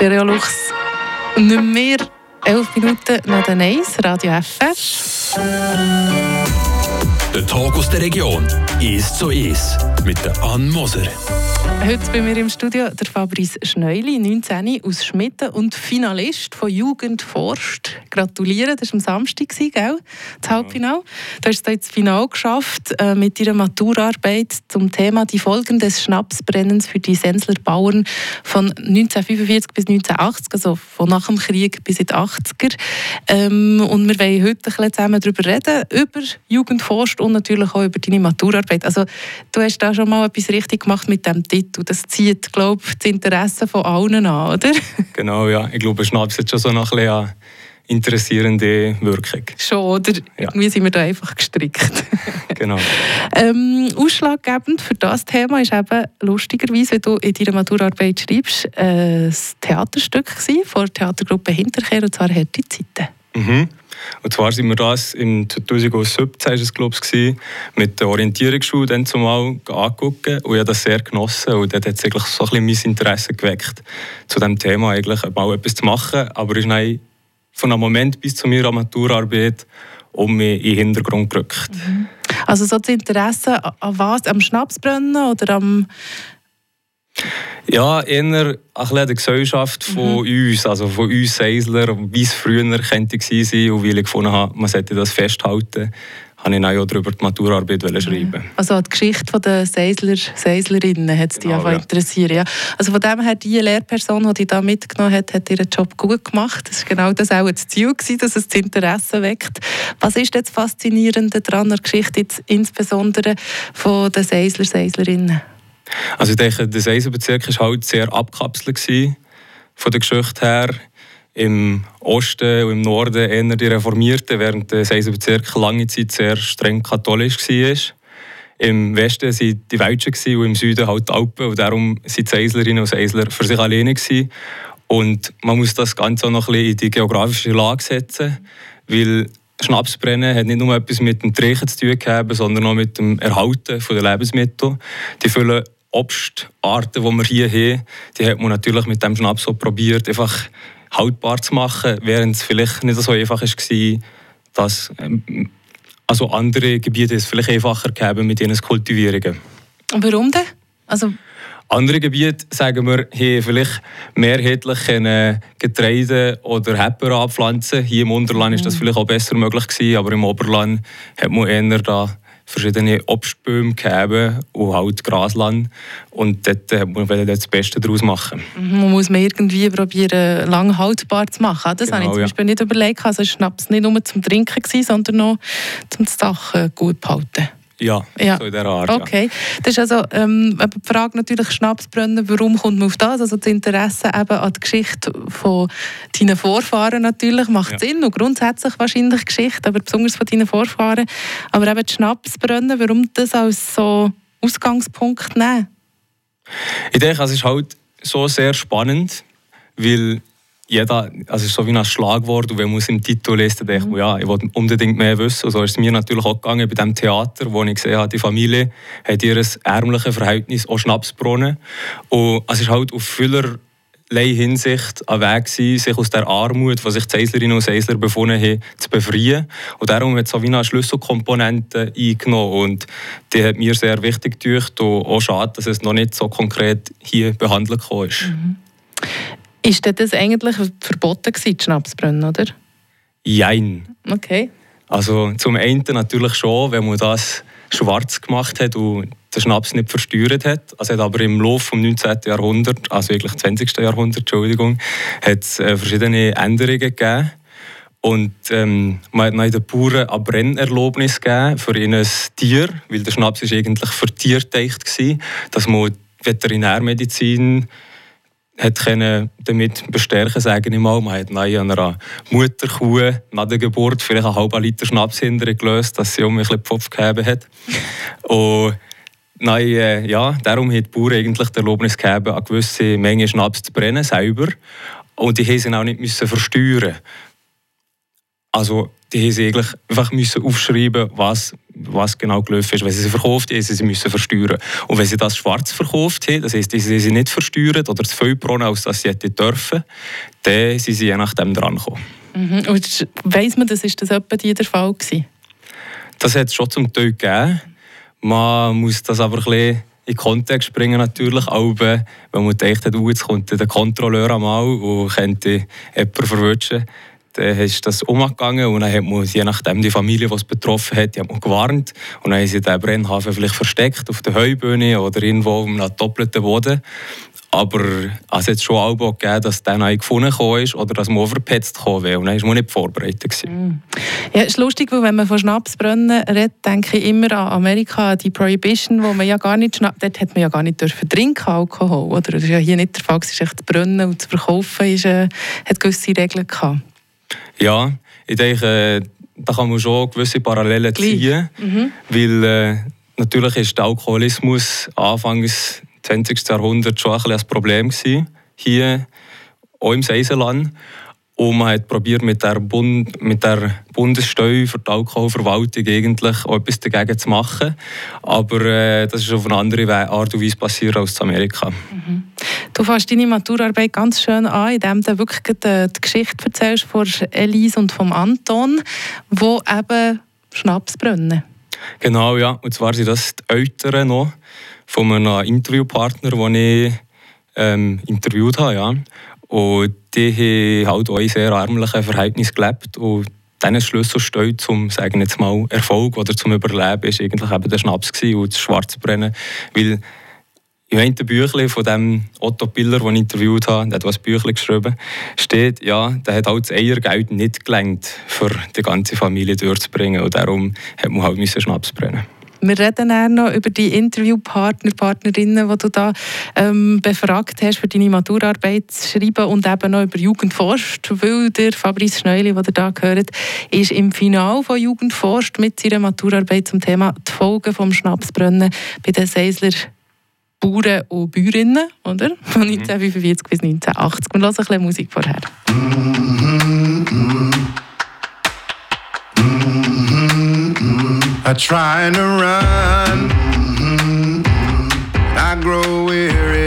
Stereolux. Nicht mehr elf Minuten nach den Eis, Radio FR. Der Tag aus der Region ist so ist mit der Ann Moser. Heute bei mir im Studio der Fabrice Schneuli, 19 aus Schmitten und Finalist von Jugend forscht. Gratuliere, das war am Samstag, gell? das Halbfinale. Du hast es das Finale geschafft äh, mit deiner Maturarbeit zum Thema «Die Folgen des Schnapsbrennens für die Sensler Bauern von 1945 bis 1980», also von nach dem Krieg bis in die 80er. Ähm, und wir wollen heute ein bisschen zusammen darüber reden, über Jugend forscht und natürlich auch über deine Maturarbeit. Also du hast da schon mal etwas richtig gemacht mit dem Titel Titel. Das zieht, glaube ich, das Interesse von allen an, oder? Genau, ja. Ich glaube, Schnaps hat schon so noch ein bisschen interessierende Wirkung. Schon, oder? Ja. Irgendwie sind wir da einfach gestrickt. genau. ähm, ausschlaggebend für das Thema ist eben lustigerweise, wie du in deiner Maturarbeit schreibst, äh, ein Theaterstück von der Theatergruppe Hinterkehr, und zwar «Harte Zeiten». Mhm. Und zwar sind wir das im 2017 ist es, glaube ich, mit der Orientierungsschule dann zumal angeguckt und ich habe das sehr genossen und dort hat es eigentlich so ein mein Interesse geweckt, zu diesem Thema eigentlich mal etwas zu machen, aber ist dann von einem Moment bis zu meiner Maturarbeit um mich in den Hintergrund gerückt. Mhm. Also so das Interesse an was? Am Schnapsbrennen oder am ja, eher ein der Gesellschaft von mhm. uns, also von uns Seisler, wie es früher könnte sein und weil ich gefunden habe, man sollte das festhalten, habe ich auch darüber die Maturarbeit mhm. schreiben. Also die Geschichte der Seisler, Seislerinnen hat es dich genau, ja. interessiert. Ja. Also von dem her, die Lehrperson, die dich da mitgenommen hat, hat ihren Job gut gemacht. Das war genau das auch das Ziel, gewesen, dass es das Interesse weckt. Was ist jetzt faszinierend daran, der Geschichte jetzt insbesondere von den Seisler, Seislerinnen? Also ich denke, der Eisenbezirk war halt sehr abkapselt von der Geschichte her. Im Osten und im Norden eher die Reformierten, während der Eisenbezirk lange Zeit sehr streng katholisch war. Im Westen waren die Welschen und im Süden halt die Alpen. Und darum waren die Eislerinnen und Eisler für sich alleine. Und man muss das Ganze auch noch ein bisschen in die geografische Lage setzen, weil Schnapsbrennen hat nicht nur etwas mit dem Trinken zu tun gehabt, sondern auch mit dem Erhalten der Lebensmittel. Die füllen Obstarten, die wir hier haben, die hat man natürlich mit dem Schnaps so probiert, einfach haltbar zu machen, während es vielleicht nicht so einfach war, dass ähm, also andere Gebiete es vielleicht einfacher gäbe mit ihren Kultivierungen. Und warum denn? Also andere Gebiete, sagen wir, haben vielleicht mehrheitlich Getreide oder Hepper anpflanzen. Hier im Unterland ist das mhm. vielleicht auch besser möglich gewesen, aber im Oberland hat man eher da verschiedene Obstbäume gegeben und halt Grasland. Und dort äh, muss man das Beste daraus machen. Mhm, man muss man irgendwie probieren, lang haltbar zu machen. Das genau, habe ich zum Beispiel ja. nicht überlegt. Also Schnaps nicht nur zum Trinken, sondern noch zum Sachen gut behalten. Ja, ja, so in der Art. Okay. Ja. Das ist also ähm, die Frage natürlich Schnapsbrennen, warum kommt man auf das? Also das Interesse eben an der Geschichte von deinen Vorfahren natürlich macht ja. Sinn und grundsätzlich wahrscheinlich Geschichte, aber besonders von deinen Vorfahren. Aber eben das Schnapsbrennen, warum das als so Ausgangspunkt nehmen? Ich denke, es ist halt so sehr spannend, weil jeder, also es ist so wie ein Schlagwort und wenn man es im Titel liest, dann denkt man, ja, ich will unbedingt mehr wissen. Und so ist es mir natürlich auch gegangen bei dem Theater, wo ich gesehen habe, die Familie hat ihr ärmliches Verhältnis auch Schnapsbrunnen. Und es ist halt auf vielerlei Hinsicht ein Weg gewesen, sich aus der Armut, wo sich die Eislerinnen und Eisler befunden haben, zu befreien. Und darum hat es so wie eine Schlüsselkomponente eingenommen und die hat mir sehr wichtig gedacht und auch schade, dass es noch nicht so konkret hier behandelt ist. Mhm. Ist das eigentlich verboten gewesen, Schnapsbrennen, oder? Jein. Okay. Also zum einen natürlich schon, wenn man das schwarz gemacht hat und den Schnaps nicht versteuert hat. Also hat aber im Laufe des 19. Jahrhunderts, also wirklich 20. Jahrhundert, Entschuldigung, hat es äh, verschiedene Änderungen gegeben. Und ähm, man hat den Bauern eine Brennerlaubnis gegeben für ein Tier, weil der Schnaps ist eigentlich für Tiere gedacht war, dass man Veterinärmedizin hat können damit bestärken sagen ich mal. Man hat neu einer Mutterkuh nach der Geburt vielleicht einen halben Liter Schnaps hinterher gelöst, dass sie um ein bisschen Pfropf gegeben hat. Und Nein, äh, ja, darum hat die Bauern eigentlich die Erlaubnis gegeben, eine gewisse Menge Schnaps zu brennen, selber. Und die mussten auch nicht müssen versteuern. Also, die mussten eigentlich einfach müssen aufschreiben, was was genau gelaufen ist. Wenn sie sie verkauft haben, sie müssen versteuern. Und wenn sie das schwarz verkauft haben, das heisst, sie sie nicht versteuert oder zu viel Brunnen, als dass sie hätten dürfen, dann sind sie je nachdem dran gekommen. Mhm. Und weiss man, das ist das etwa der Fall gewesen? Das hat es schon zum Teil gegeben. Man muss das aber ein bisschen in den Kontext bringen natürlich, aber wenn man denkt, oh, jetzt kommt der Kontrolleur einmal und könnte jemanden verwünschen, dann ist das umgegangen und dann hat man, je nachdem die Familie, die es betroffen hat, die hat man gewarnt und dann haben sie den Brennhafen vielleicht versteckt auf der Heubühne oder irgendwo auf einem doppelten Boden. Aber es hat schon auch gegeben, dass dann einen gefunden ist oder dass man verpetzt kam. Und dann war man nicht vorbereitet. Mm. Ja, es ist lustig, weil wenn man von Schnapsbrunnen redet, denke ich immer an Amerika, die Prohibition, wo man ja gar nicht Schnaps, dort hat man ja gar nicht dürfen trinken Alkohol. Oder? Das ist ja hier nicht der Fall. Es ist echt zu brennen und zu verkaufen ist, äh, hat gewisse Regeln gehabt. Ja, ich denke, da kann man schon gewisse Parallelen ziehen. Mhm. Weil äh, natürlich ist der Alkoholismus anfangs 20. Jahrhundert schon ein, ein Problem gewesen, hier auch im Seiseland. Und man hat probiert mit der, Bund, mit der Bundessteuer für die Alkoholverwaltung eigentlich auch etwas dagegen zu machen. Aber äh, das ist auf eine andere Art und Weise passiert als in Amerika. Mhm. Du fasst deine Maturarbeit ganz schön an, indem du wirklich die, Geschichte erzählst von Elise und von Anton, wo eben Schnaps brennen. Genau, ja. Und zwar sind das die Eltern noch von einem Interviewpartner, den ich ähm, interviewt habe. Ja. Und die haben halt auch in sehr ärmlichen Verhältnissen gelebt. Und deren Schlüsselstein zum sagen jetzt mal, Erfolg oder zum Überleben ist eigentlich eben der Schnaps und das Schwarzbrennen. Weil in einem Büchlein von dem Otto Piller, den ich interviewt habe, der hat was Büchlein geschrieben, steht, ja, der hat halt das Eiergeld nicht gelenkt, für die ganze Familie durchzubringen. Und darum hat man halt Schnaps brennen wir reden auch noch über die Interviewpartner, Partnerinnen, die du da ähm, befragt hast, für deine Maturarbeit zu schreiben und eben noch über Jugendforscht, weil der Fabrice Schneuli, den ihr da gehört, ist im Finale von Jugendforscht mit seiner Maturarbeit zum Thema die Folgen vom Schnapsbrennen bei den Seisler Bauern und Bäuerinnen, oder? Von 1945 mhm. bis 1980. Wir hören ein bisschen Musik vorher. I try to run, I grow weary.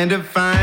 Try to find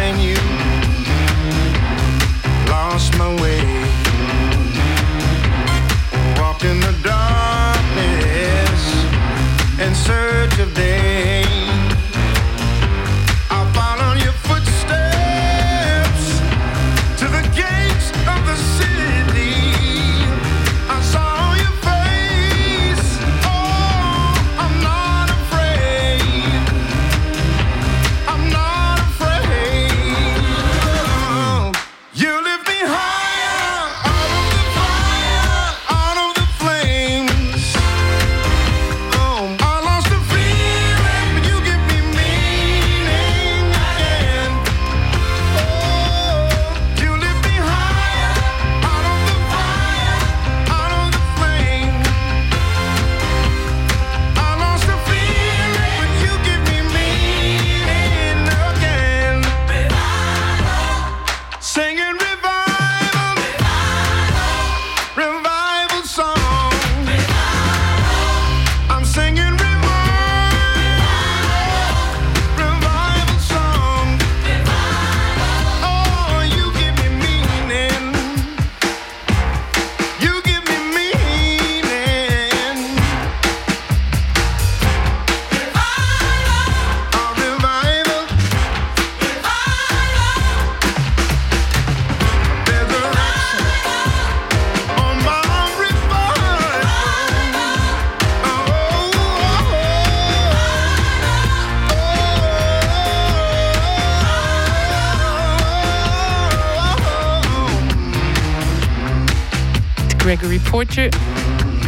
Gregory Porter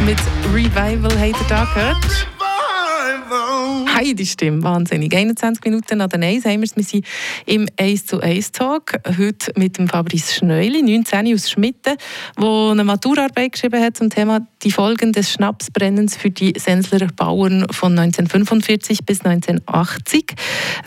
mit Revival habt ihr da gehört. Hey, die Stimme, wahnsinnig. 21 Minuten nach den 1 haben wir es. Wir sind im 1 zu 1 Talk. Heute mit dem Fabrice Schneuli, 19 aus Schmitten, der eine Maturarbeit geschrieben hat zum Thema die Folgen des Schnapsbrennens für die Senslerer Bauern von 1945 bis 1980.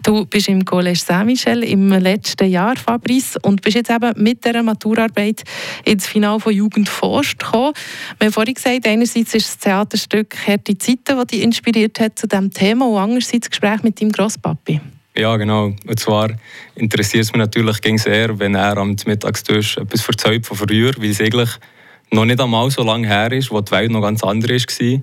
Du bist im Collège Saint-Michel im letzten Jahr, Fabrice, und bist jetzt eben mit dieser Maturarbeit ins Finale von Jugend forscht gekommen. Wir haben vorhin gesagt, einerseits ist das Theaterstück «Härte Zeiten», das dich inspiriert hat zu diesem Thema und andererseits das Gespräch mit deinem Grosspapi. Ja, genau. Und zwar interessiert es mich natürlich sehr, wenn er am Mittagstisch etwas erzählt von früher, weil es eigentlich noch nicht einmal so lange her ist, wo die Welt noch ganz anders war.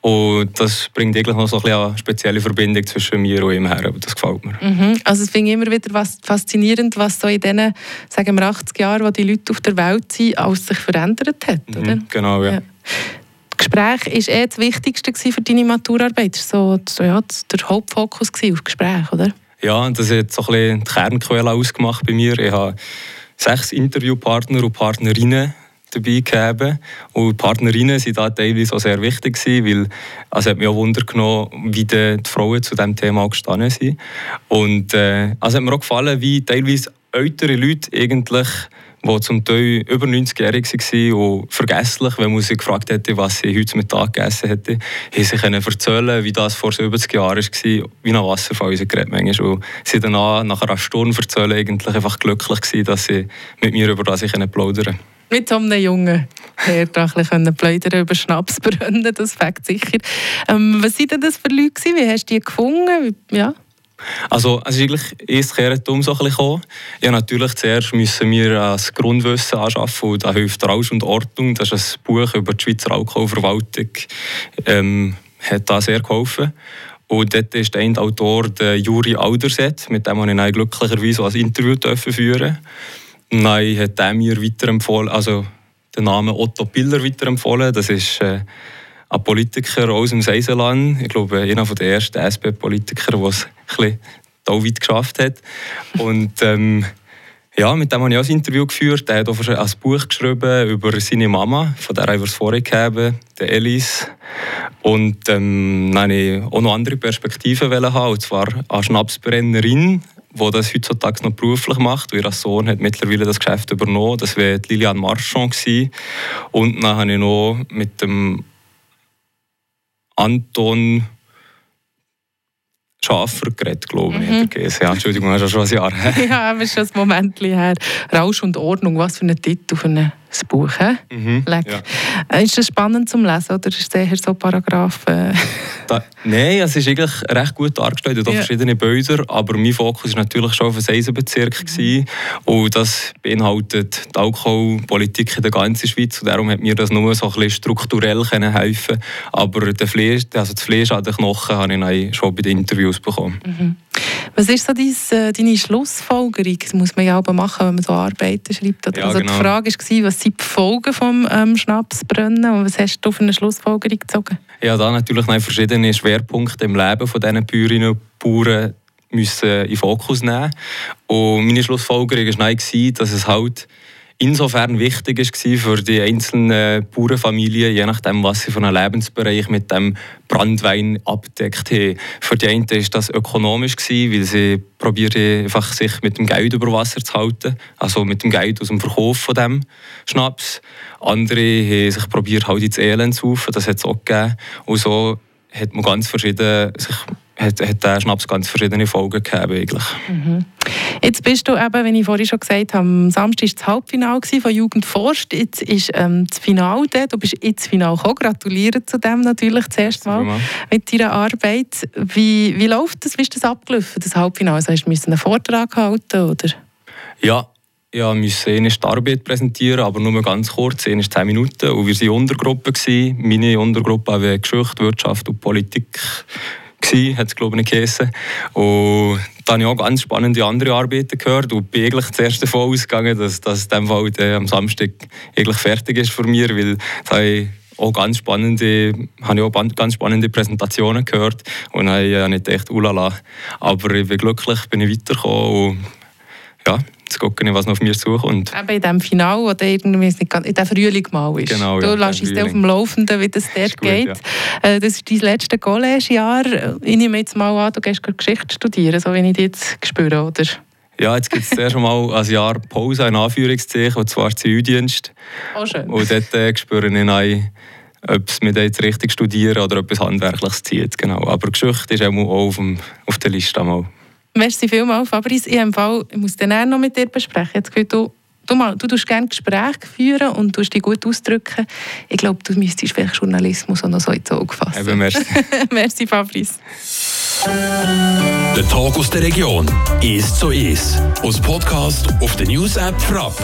Und das bringt eigentlich noch so ein eine spezielle Verbindung zwischen mir und ihm her. Das gefällt mir. Mhm. Also es finde ich immer wieder was faszinierend, was so in diesen sagen wir 80 Jahren, wo die Leute auf der Welt sind, alles sich verändert hat. Mhm, oder? Genau, ja. ja. Gespräch war eh das Wichtigste für deine Maturarbeit. Das war so, ja, der Hauptfokus auf Gespräch, oder? Ja, das hat so die Kernquelle ausgemacht bei mir. Ich habe sechs Interviewpartner und Partnerinnen dabei gehabt. Und Partnerinnen waren da teilweise auch sehr wichtig, weil also hat mich auch Wunder genommen, wie die Frauen zu diesem Thema gestanden sind. Und äh, also hat mir auch gefallen, wie teilweise ältere Leute eigentlich die zum Teil über 90-jährig waren und vergesslich, wenn man sie gefragt hätte, was sie heute Mittag gegessen hätte, haben sie können erzählen, wie das vor 70 Jahren war, wie ein Wasserfall unser Gerät manchmal. Und sie danach, nach einer Stunde erzählen, eigentlich einfach glücklich gewesen, dass sie mit mir über das plaudern können mit so einem Jungen her da ein plaudern über Schnaps brennen, das fängt sicher. Ähm, was waren das für Leute? Wie hast du die gefunden? Ja. Also, es ist eigentlich erst um so ein bisschen Ja, natürlich zuerst müssen wir das Grundwissen anschaffen und da hilft Rausch und Ordnung. Das ist ein Buch über die Schweizer Alkoholverwaltung. Ähm, hat da sehr geholfen. Und dort ist der Autor der Juri Alderset, mit dem ich glücklicherweise ein Interview führen Nein, hat er mir weiterempfohlen, also den Namen Otto Piller weiterempfohlen. Das ist äh, ein Politiker aus dem Seiseland. Ich glaube, einer der ersten SP-Politiker, der bisschen weit geschafft hat. Und ähm, ja, mit dem habe ich auch ein Interview geführt. Er hat auch ein Buch geschrieben über seine Mama, von der ich es vorhin gegeben der Elise. Und ähm, dann wollte ich auch noch andere Perspektiven haben, und zwar eine Schnapsbrennerin, die das heutzutage noch beruflich macht. Ihr Sohn hat mittlerweile das Geschäft übernommen. Das war Liliane Marchand. Und dann habe ich noch mit dem Anton Schafer geredet, glaube ich. Mhm. Ja, Entschuldigung, das ist schon ein Jahr her. ja, aber schon ein Moment her. Rausch und Ordnung, was für ein Titel für ein Buch. Mhm, ja. Äh, ist das spannend zum Lesen oder ist es eher so Paragraphen? Da, nein, es ist eigentlich recht gut dargestellt. Es ja. verschiedene Bilder, aber mein Fokus war natürlich schon auf den Eisenbezirk. Mhm. Und das beinhaltet die Alkoholpolitik in der ganzen Schweiz. Und darum hat mir das nur so ein bisschen strukturell helfen Aber der Fleisch, also das Fleisch an den Knochen habe ich schon bei den Interviews bekommen. Mhm. Was ist so deine, äh, deine Schlussfolgerung? Das muss man ja auch machen, wenn man so Arbeiten schreibt. Ja, also genau. Die Frage war, was sind die Folgen des ähm, Schnapsbrennen und was hast du für eine Schlussfolgerung gezogen? Ja, da natürlich verschiedene Schwerpunkte im Leben von diesen Bäuerinnen und Bauern müssen in den Fokus nehmen. Und meine Schlussfolgerung war, dass es halt insofern wichtig war für die einzelnen Bauernfamilien, je nachdem, was sie von einem Lebensbereich mit dem Brandwein abdeckt haben. Für die einen war das ökonomisch, weil sie probieren einfach sich mit dem Geld über Wasser zu halten, also mit dem Geld aus dem Verkauf von dem Schnaps. Andere haben sich probiert, halt ins Elend zu rufen, das hat es auch gegeben. Und so hat man ganz verschieden sich hat, hat der Schnaps ganz verschiedene Folgen gehabt eigentlich. Mhm. Jetzt bist du eben, wie ich vorhin schon gesagt habe, am Samstag war das Halbfinale von Jugend forscht. Jetzt ist ähm, das Finale da. Du bist ins Finale gekommen. Gratuliere zu dem natürlich zuerst mal mit deiner Arbeit. Wie, wie läuft das? Wie ist das abgelaufen, das Halbfinale? Also hast du einen Vortrag halten oder? Ja, ja, musste eine Arbeit präsentieren, aber nur ganz kurz, eine 10 Minuten. Und wir waren Untergruppe. Meine Untergruppe war Geschichte, Wirtschaft und Politik gewesen, hat es glaube ich geheißen. Und da habe ich auch ganz spannende andere Arbeiten gehört und bin eigentlich zuerst davon ausgegangen, dass das in Fall äh, am Samstag eigentlich fertig ist für mich, weil da ich auch ganz spannende, habe ich auch ganz spannende Präsentationen gehört und habe ich nicht gedacht, ulala. Aber ich bin glücklich, bin ich weitergekommen und ja, Jetzt gucke ich, was noch auf mir zukommt. Eben in dem Final, wo der irgendwie nicht, in dem Frühling mal ist. Genau, du ja, lässt uns auf dem Laufenden, wie das dort gut, geht. Äh, Das ist dein letztes College-Jahr. Ich nehme jetzt mal an, du gehst Geschichte studieren, so wie ich dich jetzt spüre, oder? Ja, jetzt gibt es zuerst mal ein Jahr Pause, in Anführungszeichen, und zwar Zivildienst. Auch schön. Und dort äh, spüre ich dann, ob es mir jetzt richtig studieren oder etwas Handwerkliches zieht. Genau. Aber Geschichte ist auch auf, dem, auf der Liste. Einmal. Merci vielmals, Fabrice. Ich, im Fall, ich muss den noch mit dir besprechen. Jetzt gehört du, du, mal, du tust gerne Gespräche führen und tust dich gut ausdrücken. Ich glaube, du müsstest vielleicht Journalismus auch noch so ins Auge fassen. Eben, merci. Merci, Fabrice. Der Tag aus der Region ist so ist. Aus Podcast auf der News App Frapp.